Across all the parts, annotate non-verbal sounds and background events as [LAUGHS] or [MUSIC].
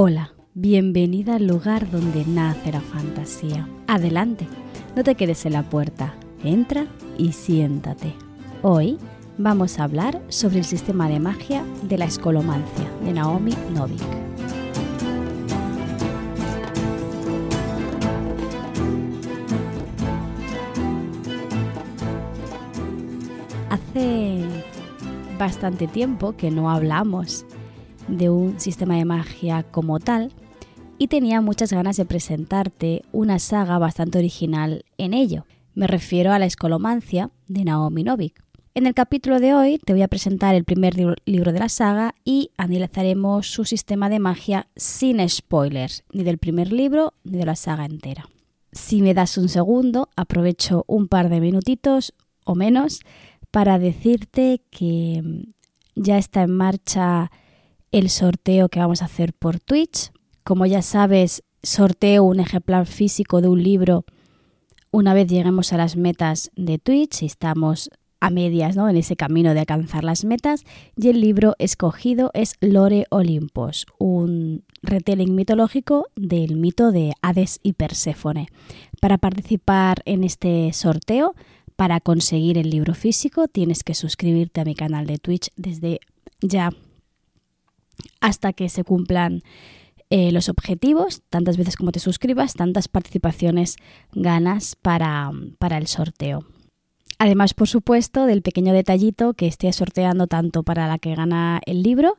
Hola, bienvenida al lugar donde nace la fantasía. Adelante, no te quedes en la puerta, entra y siéntate. Hoy vamos a hablar sobre el sistema de magia de la escolomancia de Naomi Novik. Hace bastante tiempo que no hablamos de un sistema de magia como tal y tenía muchas ganas de presentarte una saga bastante original en ello. Me refiero a la escolomancia de Naomi Novik. En el capítulo de hoy te voy a presentar el primer libro de la saga y analizaremos su sistema de magia sin spoilers, ni del primer libro ni de la saga entera. Si me das un segundo, aprovecho un par de minutitos o menos para decirte que mm, ya está en marcha el sorteo que vamos a hacer por Twitch. Como ya sabes, sorteo un ejemplar físico de un libro una vez lleguemos a las metas de Twitch estamos a medias ¿no? en ese camino de alcanzar las metas. Y el libro escogido es Lore Olimpos, un retelling mitológico del mito de Hades y Perséfone. Para participar en este sorteo, para conseguir el libro físico, tienes que suscribirte a mi canal de Twitch desde ya hasta que se cumplan eh, los objetivos, tantas veces como te suscribas, tantas participaciones ganas para, para el sorteo. Además, por supuesto, del pequeño detallito que esté sorteando tanto para la que gana el libro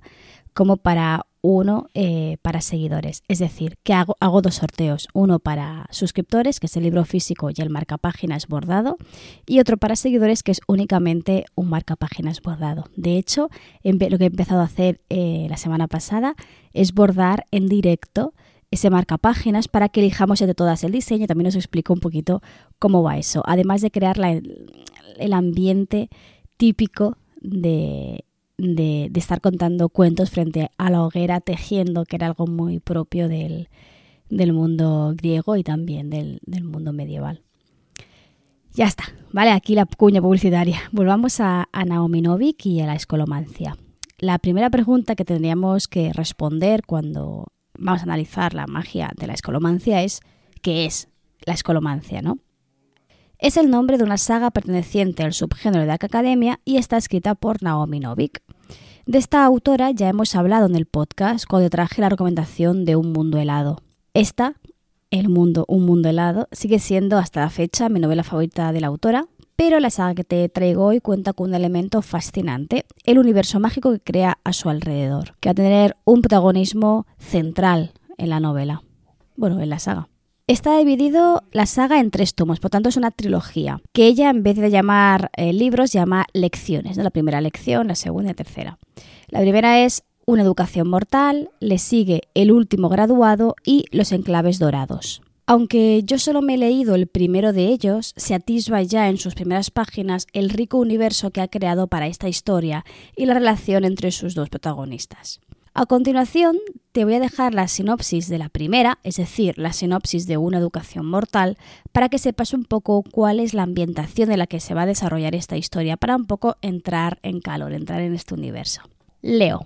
como para uno eh, para seguidores. Es decir, que hago, dos sorteos. Uno para suscriptores, que es el libro físico y el marcapáginas bordado, y otro para seguidores, que es únicamente un marcapáginas bordado. De hecho, lo que he empezado a hacer eh, la semana pasada es bordar en directo ese marcapáginas para que elijamos entre todas el diseño. También os explico un poquito cómo va eso. Además de crear el ambiente típico de, de, estar contando cuentos frente a la hoguera tejiendo, que era algo muy propio del, mundo griego y también del, mundo medieval. Ya está, vale, aquí la cuña publicitaria. Volvamos a, a Naomi Novik y a la escolomancia. La primera pregunta que tendríamos que responder cuando vamos a analizar la magia de la escolomancia es ¿qué es la escolomancia, no? Es el nombre de una saga perteneciente al subgénero de Academia y está escrita por Naomi Novik. De esta autora ya hemos hablado en el podcast cuando traje la recomendación de Un Mundo Helado. Esta, El Mundo, Un Mundo Helado, sigue siendo hasta la fecha mi novela favorita de la autora, pero la saga que te traigo hoy cuenta con un elemento fascinante, el universo mágico que crea a su alrededor, que va a tener un protagonismo central en la novela, bueno, en la saga. Está dividido la saga en tres tomos, por tanto es una trilogía, que ella en vez de llamar eh, libros llama lecciones, la primera lección, la segunda y la tercera. La primera es Una educación mortal, le sigue El último graduado y Los enclaves dorados. Aunque yo solo me he leído el primero de ellos, se atisba ya en sus primeras páginas el rico universo que ha creado para esta historia y la relación entre sus dos protagonistas. A continuación, te voy a dejar la sinopsis de la primera, es decir, la sinopsis de una educación mortal, para que sepas un poco cuál es la ambientación en la que se va a desarrollar esta historia, para un poco entrar en calor, entrar en este universo. Leo.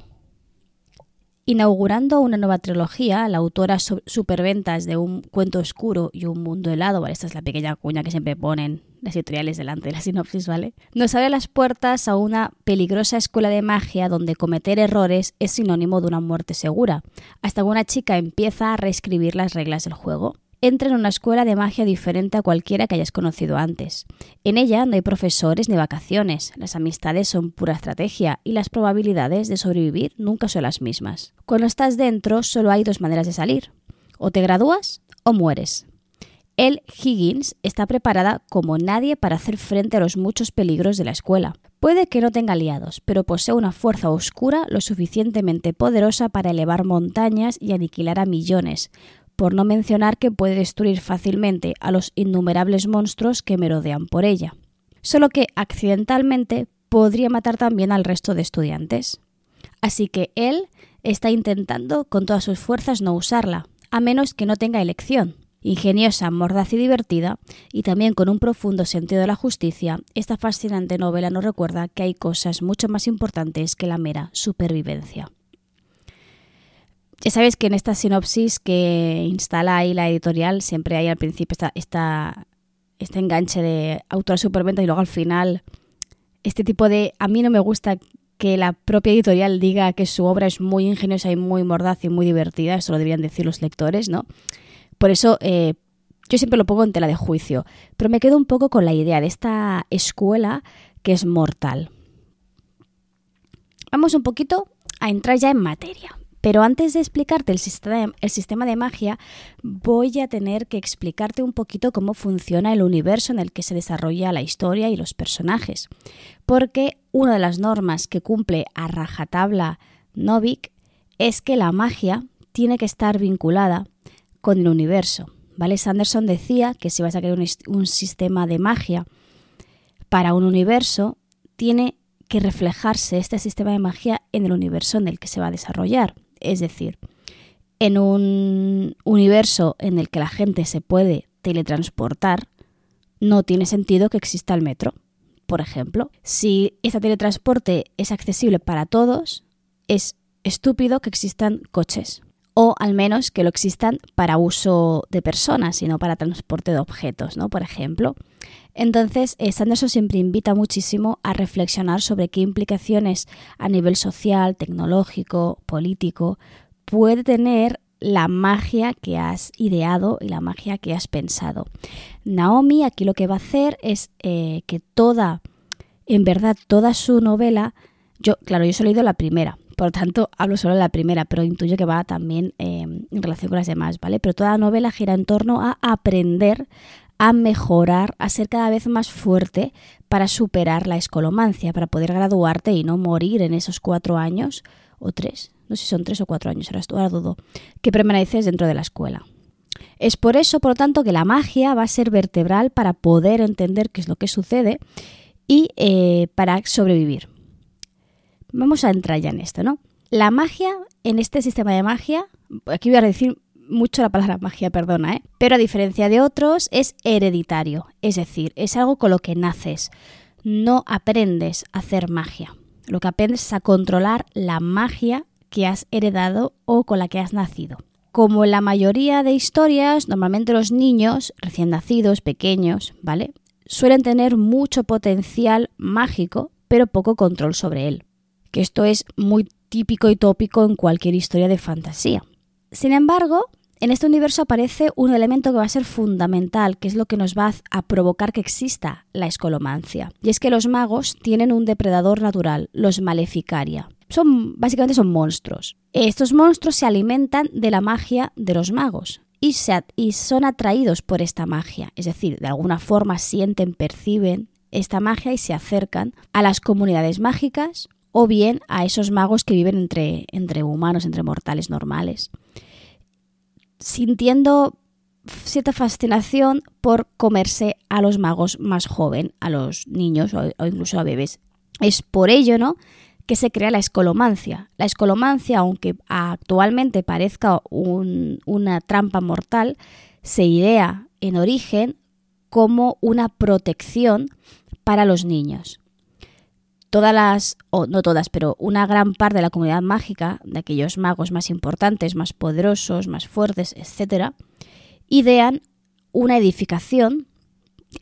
Inaugurando una nueva trilogía, la autora superventas de Un cuento oscuro y Un mundo helado, esta es la pequeña cuña que siempre ponen las editoriales delante de la sinopsis, ¿vale? Nos abre las puertas a una peligrosa escuela de magia donde cometer errores es sinónimo de una muerte segura, hasta que una chica empieza a reescribir las reglas del juego entra en una escuela de magia diferente a cualquiera que hayas conocido antes. En ella no hay profesores ni vacaciones, las amistades son pura estrategia y las probabilidades de sobrevivir nunca son las mismas. Cuando estás dentro solo hay dos maneras de salir, o te gradúas o mueres. El Higgins está preparada como nadie para hacer frente a los muchos peligros de la escuela. Puede que no tenga aliados, pero posee una fuerza oscura lo suficientemente poderosa para elevar montañas y aniquilar a millones, por no mencionar que puede destruir fácilmente a los innumerables monstruos que merodean por ella. Solo que accidentalmente podría matar también al resto de estudiantes. Así que él está intentando con todas sus fuerzas no usarla, a menos que no tenga elección. Ingeniosa, mordaz y divertida, y también con un profundo sentido de la justicia, esta fascinante novela nos recuerda que hay cosas mucho más importantes que la mera supervivencia. Ya sabéis que en esta sinopsis que instala ahí la editorial siempre hay al principio esta, este enganche de autor superventa y luego al final este tipo de... A mí no me gusta que la propia editorial diga que su obra es muy ingeniosa y muy mordaz y muy divertida, eso lo deberían decir los lectores, ¿no? Por eso eh, yo siempre lo pongo en tela de juicio, pero me quedo un poco con la idea de esta escuela que es mortal. Vamos un poquito a entrar ya en materia. Pero antes de explicarte el sistema, de magia, voy a tener que explicarte un poquito cómo funciona el universo en el que se desarrolla la historia y los personajes. Porque una de las normas que cumple a rajatabla Novik es que la magia tiene que estar vinculada con el universo. ¿vale? Sanderson decía que si vas a crear un, un sistema de magia para un universo, tiene que reflejarse este sistema de magia en el universo en el que se va a desarrollar. Es decir, en un universo en el que la gente se puede teletransportar, no tiene sentido que exista el metro. Por ejemplo, si este teletransporte es accesible para todos, es estúpido que existan coches. O al menos que lo existan para uso de personas y no para transporte de objetos, ¿no? Por ejemplo. Entonces, eh, Sanderson siempre invita muchísimo a reflexionar sobre qué implicaciones a nivel social, tecnológico, político puede tener la magia que has ideado y la magia que has pensado. Naomi aquí lo que va a hacer es eh, que toda, en verdad, toda su novela, yo, claro, yo solo he leído la primera, por lo tanto hablo solo de la primera, pero intuyo que va también eh, en relación con las demás, ¿vale? Pero toda la novela gira en torno a aprender a mejorar, a ser cada vez más fuerte para superar la escolomancia, para poder graduarte y no morir en esos cuatro años o tres, no sé si son tres o cuatro años, ahora dudo, que permaneces dentro de la escuela. Es por eso, por lo tanto, que la magia va a ser vertebral para poder entender qué es lo que sucede y eh, para sobrevivir. Vamos a entrar ya en esto, ¿no? La magia, en este sistema de magia, aquí voy a decir mucho la palabra magia, perdona, ¿eh? pero a diferencia de otros es hereditario, es decir, es algo con lo que naces. No aprendes a hacer magia. Lo que aprendes es a controlar la magia que has heredado o con la que has nacido. Como en la mayoría de historias, normalmente los niños recién nacidos, pequeños, ¿vale? Suelen tener mucho potencial mágico, pero poco control sobre él. Que esto es muy típico y tópico en cualquier historia de fantasía. Sin embargo, en este universo aparece un elemento que va a ser fundamental, que es lo que nos va a provocar que exista la escolomancia. Y es que los magos tienen un depredador natural, los maleficaria. Son, básicamente son monstruos. Estos monstruos se alimentan de la magia de los magos y, y son atraídos por esta magia. Es decir, de alguna forma sienten, perciben esta magia y se acercan a las comunidades mágicas o bien a esos magos que viven entre, entre humanos, entre mortales normales, sintiendo cierta fascinación por comerse a los magos más jóvenes, a los niños o, incluso a bebés. Es por ello, ¿no? que se crea la escolomancia. La escolomancia, aunque actualmente parezca una trampa mortal, se idea en origen como una protección para los niños todas las, o no todas, pero una gran parte de la comunidad mágica, de aquellos magos más importantes, más poderosos, más fuertes, etc., idean una edificación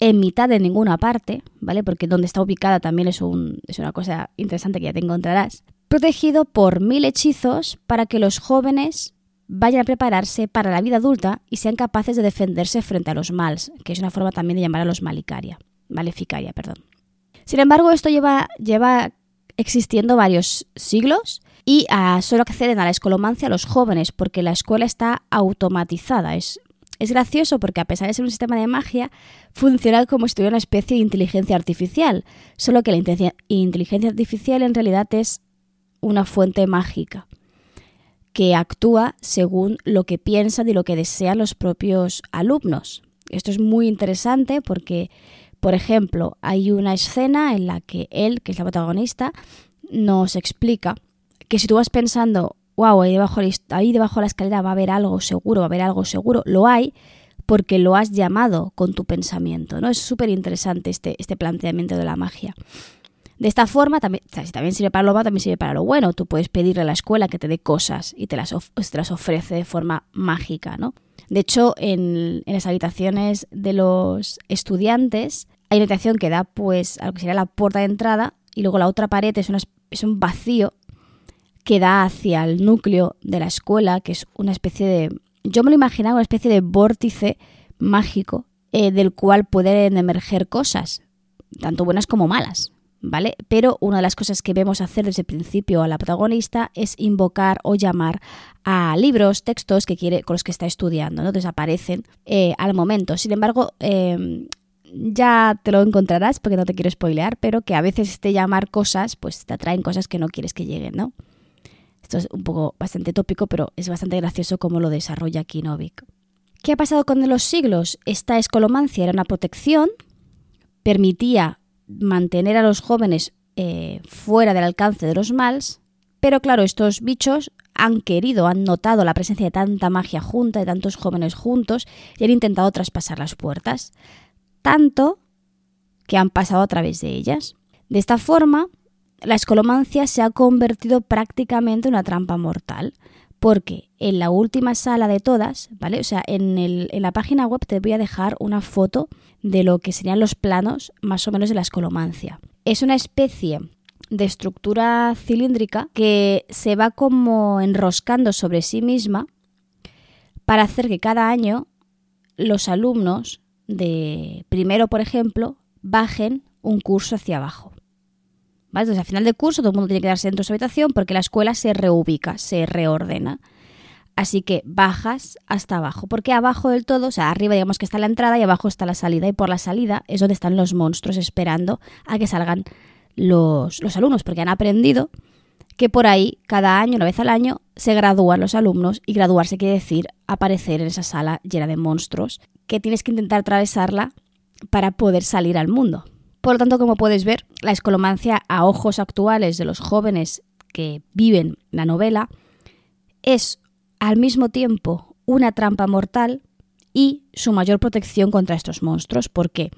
en mitad de ninguna parte, ¿vale? Porque donde está ubicada también es, un, es una cosa interesante que ya te encontrarás, protegido por mil hechizos para que los jóvenes vayan a prepararse para la vida adulta y sean capaces de defenderse frente a los mals, que es una forma también de llamar a los malicaria, maleficaria, perdón. Sin embargo, esto lleva, lleva existiendo varios siglos y uh, solo acceden a la escolomancia los jóvenes porque la escuela está automatizada. Es, es gracioso porque a pesar de ser un sistema de magia, funciona como si tuviera una especie de inteligencia artificial, solo que la inteligencia artificial en realidad es una fuente mágica que actúa según lo que piensan y lo que desean los propios alumnos. Esto es muy interesante porque por ejemplo, hay una escena en la que él, que es la protagonista, nos explica que si tú vas pensando, wow, ahí debajo, de la escalera va a haber algo seguro, va a haber algo seguro, lo hay porque lo has llamado con tu pensamiento. ¿no? Es súper interesante este, este planteamiento de la magia. De esta forma, también, si también sirve para lo malo, también sirve para lo bueno. Tú puedes pedirle a la escuela que te dé cosas y te las ofrece de forma mágica, ¿no? De hecho, en, las habitaciones de los estudiantes hay una habitación que da pues a lo que sería la puerta de entrada y luego la otra pared es, es un vacío que da hacia el núcleo de la escuela, que es una especie de... Yo me lo imaginaba una especie de vórtice mágico eh, del cual pueden emerger cosas, tanto buenas como malas. ¿Vale? Pero una de las cosas que vemos hacer desde el principio a la protagonista es invocar o llamar a libros, textos que quiere, con los que está estudiando, ¿no? Desaparecen eh, al momento. Sin embargo, em, ya te lo encontrarás porque no te quiero spoilear, pero que a veces este llamar cosas, pues te atraen cosas que no quieres que lleguen, ¿no? Esto es un poco bastante tópico, pero es bastante gracioso cómo lo desarrolla aquí Novik. ¿Qué ha pasado con los siglos? Esta escolomancia era una protección, permitía mantener a los jóvenes eh, fuera del alcance de los mals, pero claro, estos bichos han querido, han notado la presencia de tanta magia junta, de tantos jóvenes juntos, y han intentado traspasar las puertas, tanto que han pasado a través de ellas. De esta forma, la escolomancia se ha convertido prácticamente en una trampa mortal, porque en la última sala de todas, ¿vale? O sea, en, en, la página web te voy a dejar una foto de lo que serían los planos más o menos de la escolomancia. Es una especie de estructura cilíndrica que se va como enroscando sobre sí misma para hacer que cada año los alumnos de primero, por ejemplo, bajen un curso hacia abajo. Entonces, al final del curso, todo el mundo tiene que darse dentro de su habitación porque la escuela se reubica, se reordena. Así que bajas hasta abajo, porque abajo del todo, o sea, arriba digamos que está la entrada y abajo está la salida, y por la salida es donde están los monstruos esperando a que salgan los, los alumnos, porque han aprendido que por ahí, cada año, una vez al año, se gradúan los alumnos, y graduarse quiere decir aparecer en esa sala llena de monstruos, que tienes que intentar atravesarla para poder salir al mundo. Por lo tanto, como puedes ver, la escolomancia a ojos actuales de los jóvenes que viven la novela es al mismo tiempo una trampa mortal y su mayor protección contra estos monstruos, porque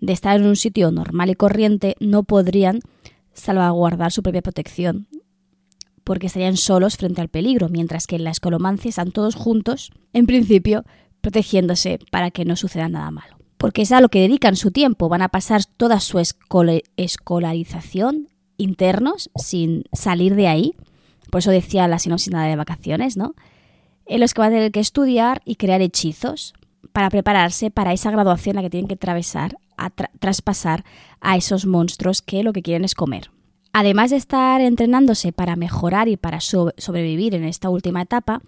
de estar en un sitio normal y corriente no podrían salvaguardar su propia protección, porque estarían solos frente al peligro, mientras que en la escolomancia están todos juntos, en principio, protegiéndose para que no suceda nada malo porque es a lo que dedican su tiempo. Van a pasar toda su escolarización internos sin salir de ahí. Por eso decía la sinopsis de vacaciones, ¿no? En los que van a tener que estudiar y crear hechizos para prepararse para esa graduación a la que tienen que atravesar, a traspasar a esos monstruos que lo que quieren es comer. Además de estar entrenándose para mejorar y para sobrevivir en esta última etapa,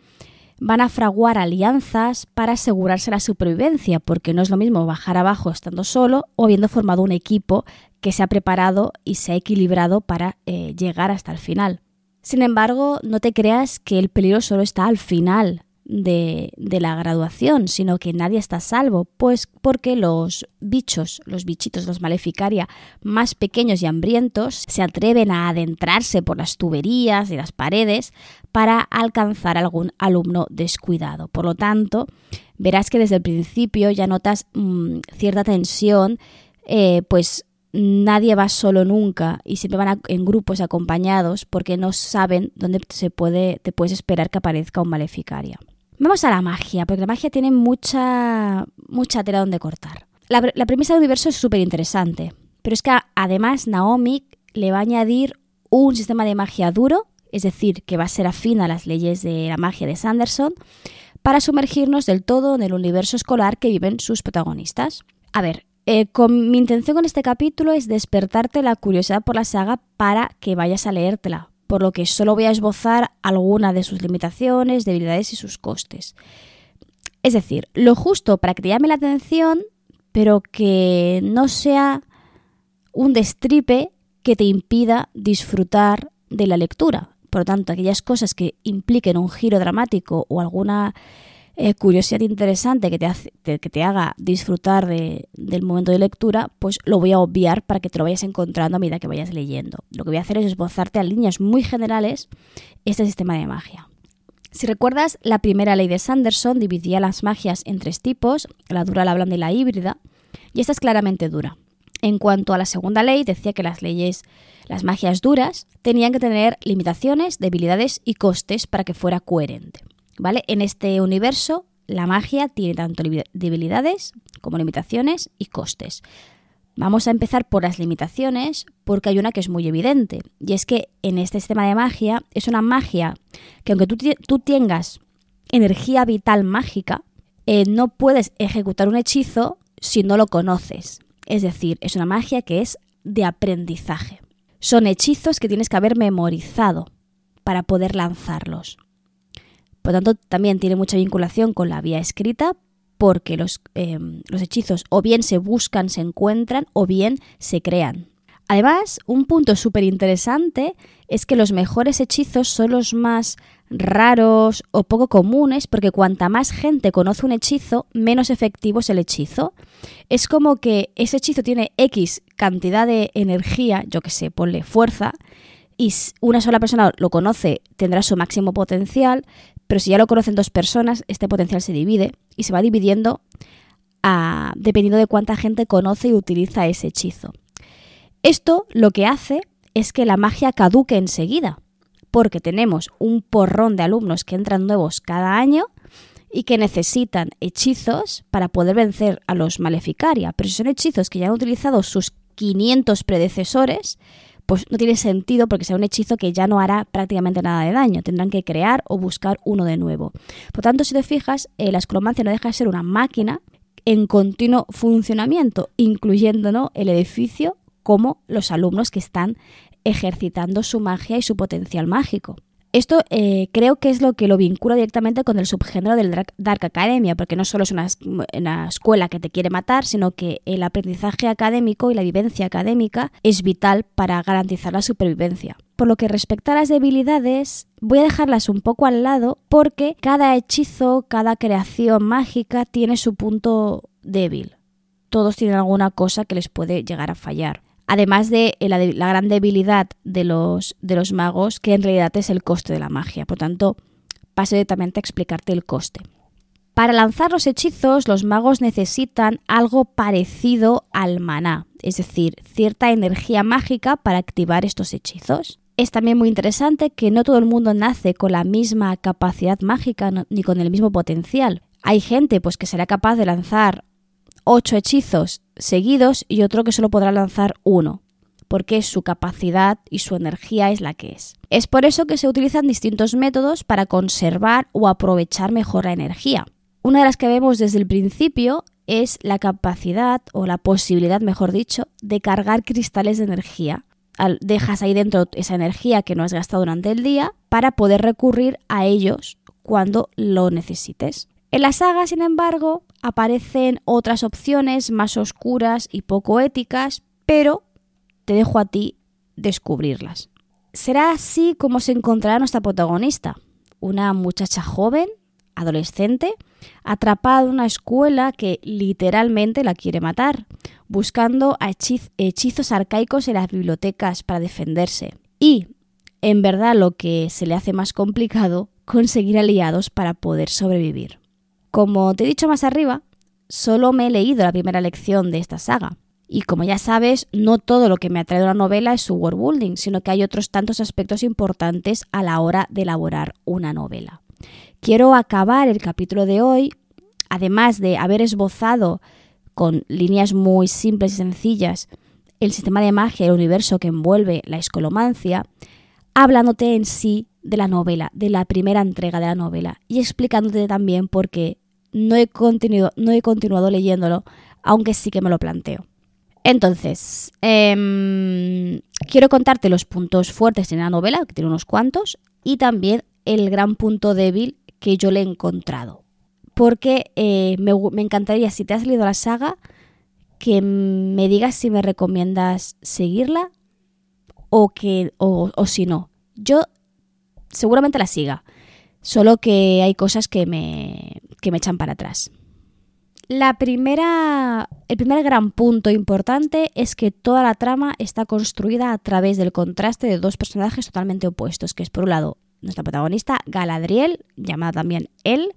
van a fraguar alianzas para asegurarse la supervivencia, porque no es lo mismo bajar abajo estando solo o habiendo formado un equipo que se ha preparado y se ha equilibrado para eh, llegar hasta el final. Sin embargo, no te creas que el peligro solo está al final de, la graduación, sino que nadie está salvo, pues porque los bichos, los bichitos, los maleficaria más pequeños y hambrientos se atreven a adentrarse por las tuberías y las paredes para alcanzar algún alumno descuidado. Por lo tanto, verás que desde el principio ya notas mm, cierta tensión, eh, pues nadie va solo nunca y siempre van en grupos acompañados porque no saben dónde se puede, te puedes esperar que aparezca un maleficaria. Vamos a la magia, porque la magia tiene mucha, mucha tela donde cortar. La, premisa del universo es súper interesante, pero es que además Naomi le va a añadir un sistema de magia duro, es decir, que va a ser afín a las leyes de la magia de Sanderson, para sumergirnos del todo en el universo escolar que viven sus protagonistas. A ver, eh, con, mi intención con este capítulo es despertarte la curiosidad por la saga para que vayas a leértela, por lo que solo voy a esbozar alguna de sus limitaciones, debilidades y sus costes. Es decir, lo justo para que te llame la atención, pero que no sea un destripe que te impida disfrutar de la lectura. Por lo tanto, aquellas cosas que impliquen un giro dramático o alguna eh, curiosidad interesante que te, que te haga disfrutar del momento de lectura, pues lo voy a obviar para que te lo vayas encontrando a medida que vayas leyendo. Lo que voy a hacer es esbozarte a líneas muy generales este sistema de magia. Si recuerdas, la primera ley de Sanderson dividía las magias en tres tipos, la dura, la blanda y la híbrida, y esta es claramente dura. En cuanto a la segunda ley, decía que las leyes, las magias duras, tenían que tener limitaciones, debilidades y costes para que fuera coherente. ¿Vale? En este universo, la magia tiene tanto debilidades como limitaciones y costes. Vamos a empezar por las limitaciones porque hay una que es muy evidente y es que en este sistema de magia es una magia que aunque tú, tengas energía vital mágica, eh, no puedes ejecutar un hechizo si no lo conoces. Es decir, es una magia que es de aprendizaje. Son hechizos que tienes que haber memorizado para poder lanzarlos. Por tanto, también tiene mucha vinculación con la vía escrita porque los, em, los hechizos o bien se buscan, se encuentran o bien se crean. Además, un punto súper interesante es que los mejores hechizos son los más raros o poco comunes porque cuanta más gente conoce un hechizo, menos efectivo es el hechizo. Es como que ese hechizo tiene X cantidad de energía, yo que sé, ponle fuerza, y una sola persona lo conoce, tendrá su máximo potencial, pero si ya lo conocen dos personas, este potencial se divide y se va dividiendo dependiendo de cuánta gente conoce y utiliza ese hechizo. Esto lo que hace es que la magia caduque enseguida, porque tenemos un porrón de alumnos que entran nuevos cada año y que necesitan hechizos para poder vencer a los maleficaria. Pero si son hechizos que ya han utilizado sus 500 predecesores, pues no tiene sentido porque sea un hechizo que ya no hará prácticamente nada de daño. Tendrán que crear o buscar uno de nuevo. Por tanto, si te fijas, eh, la escromancia no deja de ser una máquina en continuo funcionamiento, incluyendo el edificio como los alumnos que están ejercitando su magia y su potencial mágico. Esto eh, creo que es lo que lo vincula directamente con el subgénero del Dark Academia, porque no solo es una, escuela que te quiere matar, sino que el aprendizaje académico y la vivencia académica es vital para garantizar la supervivencia. Por lo que respecta a las debilidades, voy a dejarlas un poco al lado porque cada hechizo, cada creación mágica tiene su punto débil. Todos tienen alguna cosa que les puede llegar a fallar además de la, gran debilidad de los, de los magos, que en realidad es el coste de la magia. Por tanto, paso directamente a explicarte el coste. Para lanzar los hechizos, los magos necesitan algo parecido al maná, es decir, cierta energía mágica para activar estos hechizos. Es también muy interesante que no todo el mundo nace con la misma capacidad mágica ni con el mismo potencial. Hay gente pues que será capaz de lanzar ocho hechizos seguidos y otro que solo podrá lanzar uno, porque su capacidad y su energía es la que es. Es por eso que se utilizan distintos métodos para conservar o aprovechar mejor la energía. Una de las que vemos desde el principio es la capacidad o la posibilidad, mejor dicho, de cargar cristales de energía. Dejas ahí dentro esa energía que no has gastado durante el día para poder recurrir a ellos cuando lo necesites. En la saga, sin embargo, aparecen otras opciones más oscuras y poco éticas, pero te dejo a ti descubrirlas. Será así como se encontrará nuestra protagonista, una muchacha joven, adolescente, atrapada en una escuela que literalmente la quiere matar, buscando hechizos arcaicos en las bibliotecas para defenderse. Y, en verdad, lo que se le hace más complicado, conseguir aliados para poder sobrevivir. Como te he dicho más arriba, solo me he leído la primera lección de esta saga. Y como ya sabes, no todo lo que me ha traído la novela es su world sino que hay otros tantos aspectos importantes a la hora de elaborar una novela. Quiero acabar el capítulo de hoy, además de haber esbozado con líneas muy simples y sencillas el sistema de magia el universo que envuelve la escolomancia, hablándote en sí de la novela, de la primera entrega de la novela, y explicándote también por qué no he, continuado, no he continuado leyéndolo, aunque sí que me lo planteo. Entonces, em, quiero contarte los puntos fuertes en la novela, que tiene unos cuantos, y también el gran punto débil que yo le he encontrado. Porque eh, me, encantaría, si te has leído la saga, que me digas si me recomiendas seguirla o, que, o, o si no. Yo seguramente la siga, solo que hay cosas que me, que me echan para atrás. La primera, el primer gran punto importante es que toda la trama está construida a través del contraste de dos personajes totalmente opuestos, que es por un lado nuestra protagonista Galadriel, llamada también él,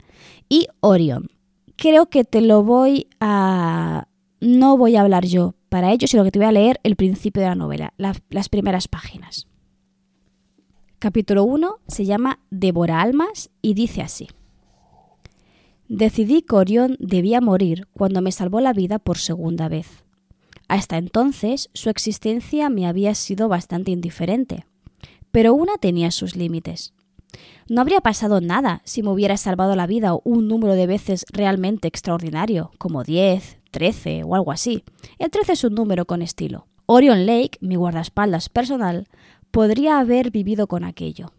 y Orion. Creo que te lo voy a... no voy a hablar yo, para ello, sino que te voy a leer el principio de la novela, las primeras páginas. Capítulo 1 se llama Devora almas y dice así. Decidí que Orión debía morir cuando me salvó la vida por segunda vez. Hasta entonces su existencia me había sido bastante indiferente, pero una tenía sus límites. No habría pasado nada si me hubiera salvado la vida un número de veces realmente extraordinario, como 10, 13 o algo así. El 13 es un número con estilo. Orion Lake, mi guardaespaldas personal, podría haber vivido con aquello.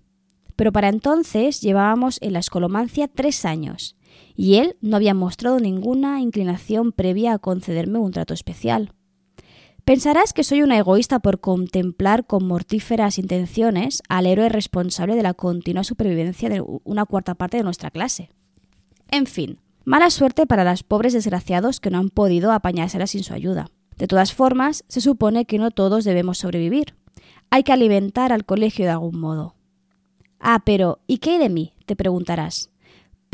Pero para entonces llevábamos en la escolomancia tres años, y él no había mostrado ninguna inclinación previa a concederme un trato especial. Pensarás que soy una egoísta por contemplar con mortíferas intenciones al héroe responsable de la continua supervivencia de una cuarta parte de nuestra clase. En fin, mala suerte para los pobres desgraciados que no han podido apañársela sin su ayuda. De todas formas, se supone que no todos debemos sobrevivir. Hay que alimentar al colegio de algún modo. Ah, pero ¿y qué hay de mí? te preguntarás.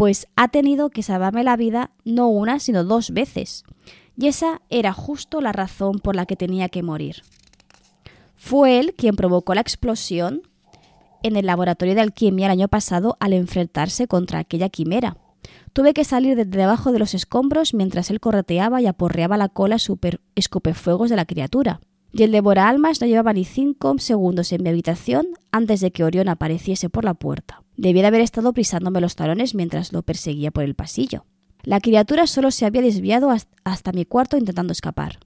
Pues ha tenido que salvarme la vida no una, sino dos veces y esa era justo la razón por la que tenía que morir. Fue él quien provocó la explosión en el laboratorio de alquimia el año pasado al enfrentarse contra aquella quimera. Tuve que salir de debajo de los escombros mientras él correteaba y aporreaba la cola super escupefuegos de la criatura. Y el devora almas no llevaba ni cinco segundos en mi habitación antes de que Orión apareciese por la puerta. Debía de haber estado pisándome los talones mientras lo perseguía por el pasillo. La criatura solo se había desviado hasta mi cuarto intentando escapar.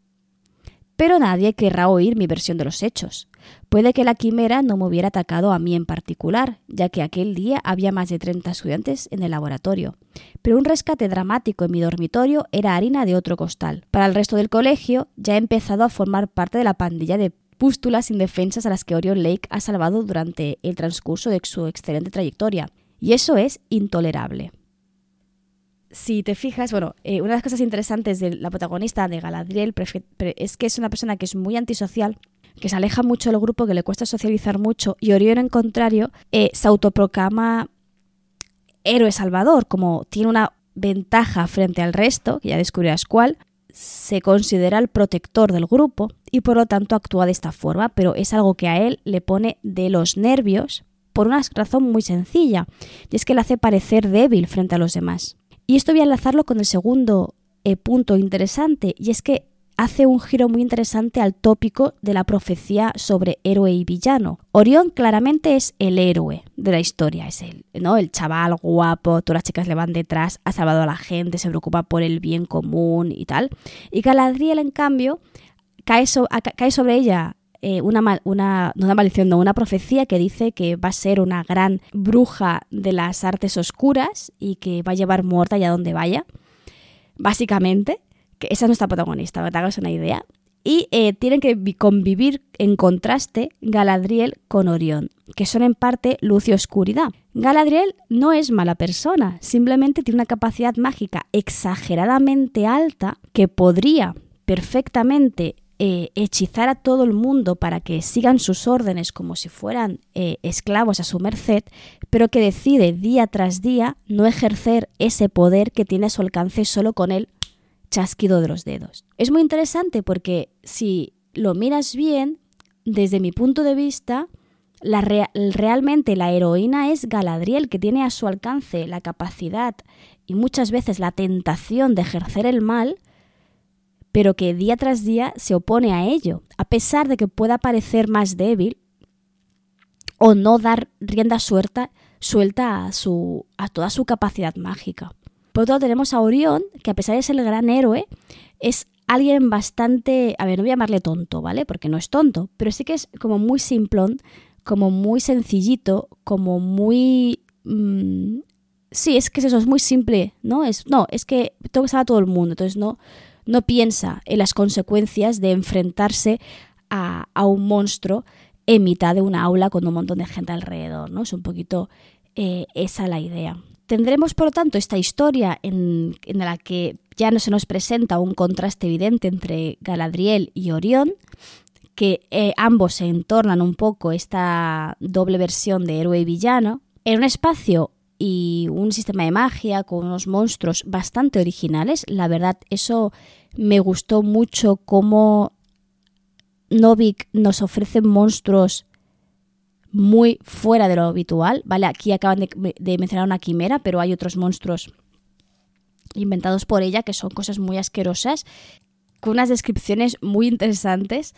Pero nadie querrá oír mi versión de los hechos. Puede que la quimera no me hubiera atacado a mí en particular, ya que aquel día había más de 30 estudiantes en el laboratorio. Pero un rescate dramático en mi dormitorio era harina de otro costal. Para el resto del colegio, ya he empezado a formar parte de la pandilla de pústulas indefensas a las que Orion Lake ha salvado durante el transcurso de su excelente trayectoria. Y eso es intolerable si te fijas, bueno, eh, una de las cosas interesantes de la protagonista de Galadriel es que es una persona que es muy antisocial, que se aleja mucho del grupo, que le cuesta socializar mucho, y Orión, en contrario, eh, se autoproclama héroe salvador, como tiene una ventaja frente al resto, que ya descubrirás cuál, se considera el protector del grupo y por lo tanto actúa de esta forma, pero es algo que a él le pone de los nervios por una razón muy sencilla, y es que le hace parecer débil frente a los demás. Y esto voy a enlazarlo con el segundo eh, punto interesante, y es que hace un giro muy interesante al tópico de la profecía sobre héroe y villano. Orión claramente es el héroe de la historia, es el, ¿no? el chaval guapo, todas las chicas le van detrás, ha salvado a la gente, se preocupa por el bien común y tal. Y Galadriel, en cambio, cae, sobre ella eh, una, una, una maldición, no, una profecía que dice que va a ser una gran bruja de las artes oscuras y que va a llevar muerta allá donde vaya. Básicamente, que esa es nuestra protagonista, para que hagas una idea. Y eh, tienen que convivir en contraste Galadriel con Orión, que son en parte luz y oscuridad. Galadriel no es mala persona, simplemente tiene una capacidad mágica exageradamente alta que podría perfectamente eh, hechizar a todo el mundo para que sigan sus órdenes como si fueran eh, esclavos a su merced, pero que decide día tras día no ejercer ese poder que tiene a su alcance solo con el chasquido de los dedos. Es muy interesante porque si lo miras bien, desde mi punto de vista, la realmente la heroína es Galadriel, que tiene a su alcance la capacidad y muchas veces la tentación de ejercer el mal, pero que día tras día se opone a ello, a pesar de que pueda parecer más débil o no dar rienda suelta, suelta a, su, a toda su capacidad mágica. Por otro lado tenemos a Orión, que a pesar de ser el gran héroe, es alguien bastante, a ver, no voy a llamarle tonto, ¿vale? Porque no es tonto, pero sí que es como muy simplón, como muy sencillito, como muy... Mm, sí, es que eso, es muy simple, ¿no? Es, no, es que tengo que salvar a todo el mundo, entonces no, no piensa en las consecuencias de enfrentarse a, un monstruo en mitad de una aula con un montón de gente alrededor, ¿no? Es un poquito eh, esa la idea. Tendremos, por lo tanto, esta historia en, la que ya no se nos presenta un contraste evidente entre Galadriel y Orión, que eh, ambos se entornan un poco esta doble versión de héroe y villano, en un espacio y un sistema de magia con unos monstruos bastante originales. La verdad, eso me gustó mucho cómo Novik nos ofrece monstruos muy fuera de lo habitual, ¿vale? Aquí acaban de, mencionar una quimera, pero hay otros monstruos inventados por ella que son cosas muy asquerosas, con unas descripciones muy interesantes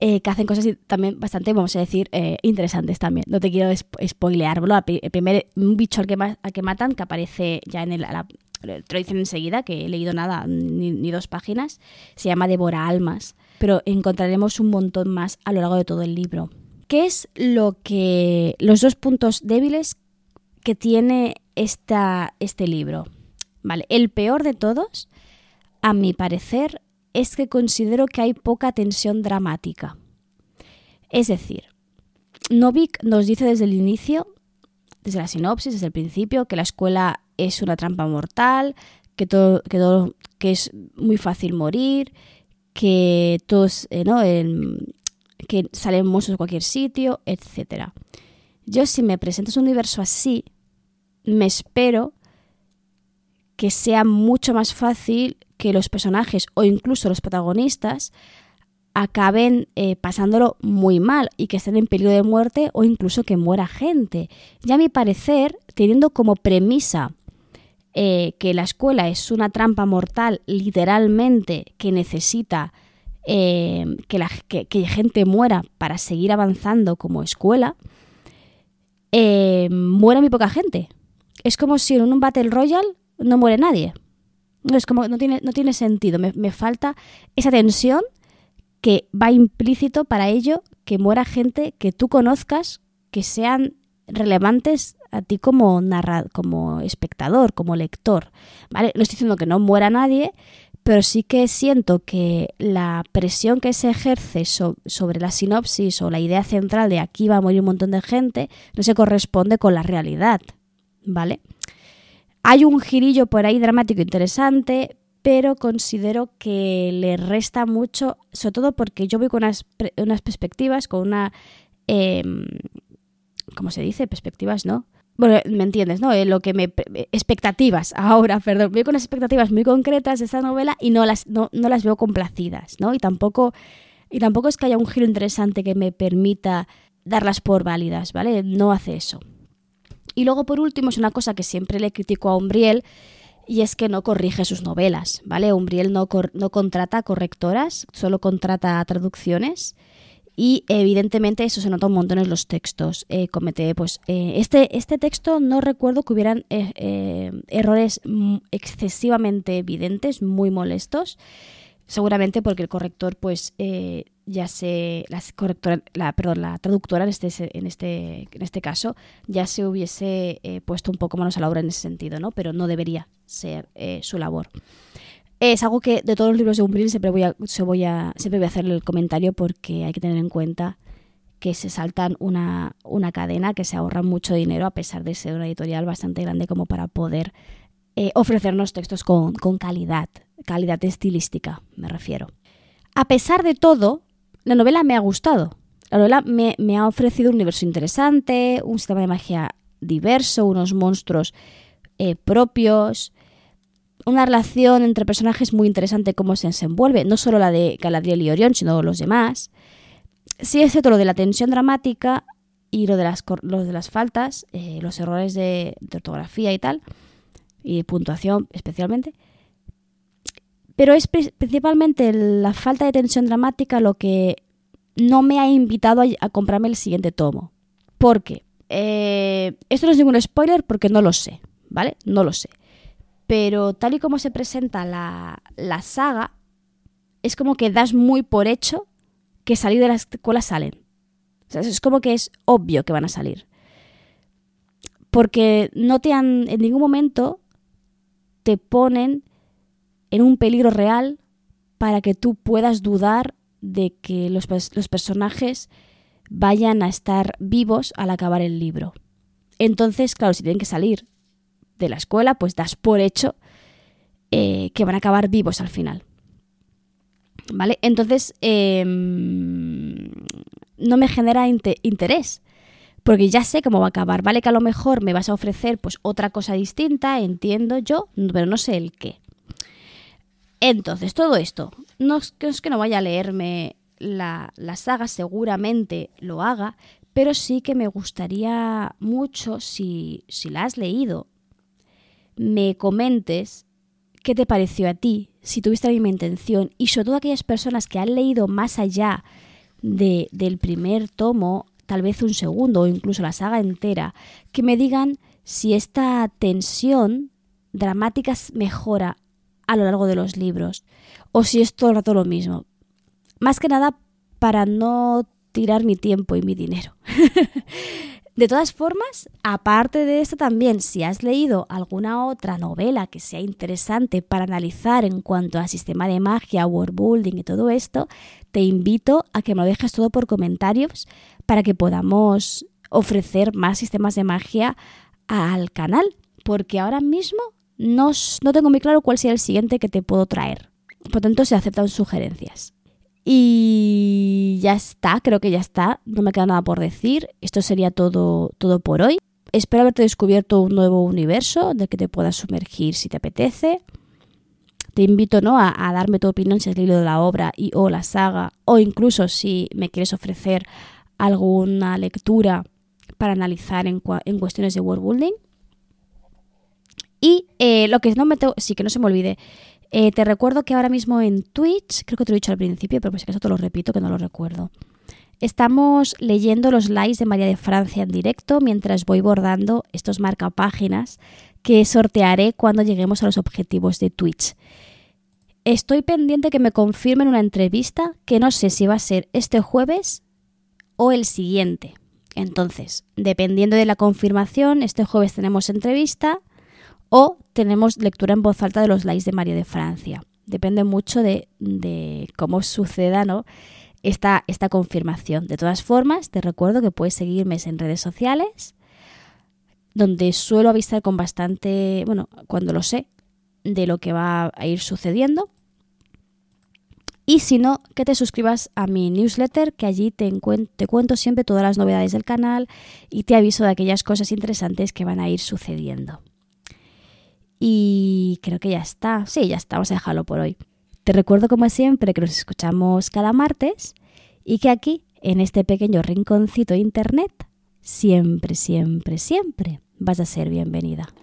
eh, que hacen cosas también bastante, vamos a decir, eh, interesantes también. No te quiero spoilearlo. El primer un bicho al que, que matan, que aparece ya en el, la, te lo dicen enseguida, que he leído nada, ni, dos páginas, se llama Devora Almas. Pero encontraremos un montón más a lo largo de todo el libro. ¿Qué es lo que. los dos puntos débiles que tiene esta, este libro? Vale, el peor de todos, a mi parecer, es que considero que hay poca tensión dramática. Es decir, Novik nos dice desde el inicio, desde la sinopsis, desde el principio, que la escuela es una trampa mortal, que todo, que todo, que es muy fácil morir, que todos, eh, ¿no? Que salen monstruos de cualquier sitio, etc. Yo si me presentas un universo así, me espero que sea mucho más fácil que los personajes o incluso los protagonistas acaben eh, pasándolo muy mal y que estén en peligro de muerte o incluso que muera gente. Ya a mi parecer, teniendo como premisa eh, que la escuela es una trampa mortal literalmente que necesita eh, que, la, que, gente muera para seguir avanzando como escuela, muere muy poca gente. Es como si en un Battle Royale no muere nadie. No, es como, no tiene, no tiene sentido. Me, falta esa tensión que va implícito para ello que muera gente que tú conozcas, que sean relevantes a ti como como espectador, como lector. ¿vale? No estoy diciendo que no muera nadie, pero sí que siento que la presión que se ejerce sobre la sinopsis o la idea central de aquí va a morir un montón de gente no se corresponde con la realidad. ¿Vale? Hay un girillo por ahí dramático interesante, pero considero que le resta mucho, sobre todo porque yo voy con unas, perspectivas, con una... Em, ¿Cómo se dice? Perspectivas, ¿no? Bueno, me entiendes, ¿no? Eh, lo que me expectativas ahora, perdón, voy con unas expectativas muy concretas de esta novela y no las no, no, las veo complacidas, ¿no? Y tampoco y tampoco es que haya un giro interesante que me permita darlas por válidas, ¿vale? No hace eso. Y luego, por último, es una cosa que siempre le critico a Umbriel, y es que no corrige sus novelas, ¿vale? Umbriel no, no contrata correctoras, solo contrata traducciones. Y evidentemente eso se nota un montón en los textos. Eh, comete, pues, eh, este, este texto no recuerdo que hubieran eh, errores excesivamente evidentes, muy molestos. Seguramente porque el corrector, pues, ya se la correctora, la, perdón, la traductora en este, en este, en este caso ya se hubiese eh, puesto un poco manos a la obra en ese sentido, ¿no? Pero no debería ser eh, su labor. Es algo que de todos los libros de Umbril siempre voy a, se voy a, siempre voy a hacer el comentario porque hay que tener en cuenta que se saltan una, una cadena, que se ahorra mucho dinero a pesar de ser una editorial bastante grande como para poder eh, ofrecernos textos con, con calidad, calidad estilística, me refiero. A pesar de todo, la novela me ha gustado. La novela me, ha ofrecido un universo interesante, un sistema de magia diverso, unos monstruos eh, propios, una relación entre personajes muy interesante, cómo se desenvuelve, no solo la de Galadriel y Orión, sino los demás. Sí, excepto lo de la tensión dramática y lo de las, de las faltas, eh, los errores de, ortografía y tal, y de puntuación especialmente. Pero es principalmente la falta de tensión dramática lo que no me ha invitado a, comprarme el siguiente tomo. ¿Por qué? Eh, esto no es ningún spoiler porque no lo sé, ¿vale? No lo sé. Pero tal y como se presenta la, la saga, es como que das muy por hecho que salir de la escuela salen. Es como que es obvio que van a salir. Porque no te han, en ningún momento te ponen en un peligro real para que tú puedas dudar de que los, personajes vayan a estar vivos al acabar el libro. Entonces, claro, si tienen que salir de la escuela, pues das por hecho eh, que van a acabar vivos al final. ¿Vale? Entonces, em, no me genera interés. Porque ya sé cómo va a acabar. Vale que a lo mejor me vas a ofrecer pues otra cosa distinta, entiendo yo, pero no sé el qué. Entonces, todo esto, no es que no vaya a leerme la, la saga seguramente lo haga, pero sí que me gustaría mucho, si, si la has leído, me comentes qué te pareció a ti, si tuviste la misma intención, y sobre todo aquellas personas que han leído más allá de, del primer tomo, tal vez un segundo o incluso la saga entera, que me digan si esta tensión dramática mejora a lo largo de los libros o si es todo el rato lo mismo. Más que nada para no tirar mi tiempo y mi dinero. [LAUGHS] de todas formas, aparte de esto también, si has leído alguna otra novela que sea interesante para analizar en cuanto a sistema de magia, world y todo esto, te invito a que me lo dejes todo por comentarios para que podamos ofrecer más sistemas de magia al canal, porque ahora mismo no, no tengo muy claro cuál sea el siguiente que te puedo traer. Por tanto, se aceptan sugerencias. Y ya está, creo que ya está. No me queda nada por decir. Esto sería todo, todo por hoy. Espero haberte descubierto un nuevo universo del que te puedas sumergir si te apetece. Te invito ¿no? a, darme tu opinión si has leído la obra y o la saga, o incluso si me quieres ofrecer alguna lectura para analizar en, cuestiones de world building. Y eh, lo que no me sí que no se me olvide, eh, te recuerdo que ahora mismo en Twitch, creo que te lo he dicho al principio, pero por si acaso te lo repito que no lo recuerdo. Estamos leyendo los likes de María de Francia en directo mientras voy bordando estos marcapáginas que sortearé cuando lleguemos a los objetivos de Twitch. Estoy pendiente que me confirmen una entrevista que no sé si va a ser este jueves o el siguiente. Entonces, dependiendo de la confirmación, este jueves tenemos entrevista o tenemos lectura en voz alta de los likes de María de Francia. Depende mucho de, cómo suceda ¿no? esta, confirmación. De todas formas, te recuerdo que puedes seguirme en redes sociales, donde suelo avisar con bastante, bueno, cuando lo sé, de lo que va a ir sucediendo. Y si no, que te suscribas a mi newsletter, que allí te, cuento siempre todas las novedades del canal y te aviso de aquellas cosas interesantes que van a ir sucediendo. Y creo que ya está. Sí, ya está. Vamos a dejarlo por hoy. Te recuerdo como siempre que nos escuchamos cada martes y que aquí, en este pequeño rinconcito de internet, siempre, siempre, siempre vas a ser bienvenida.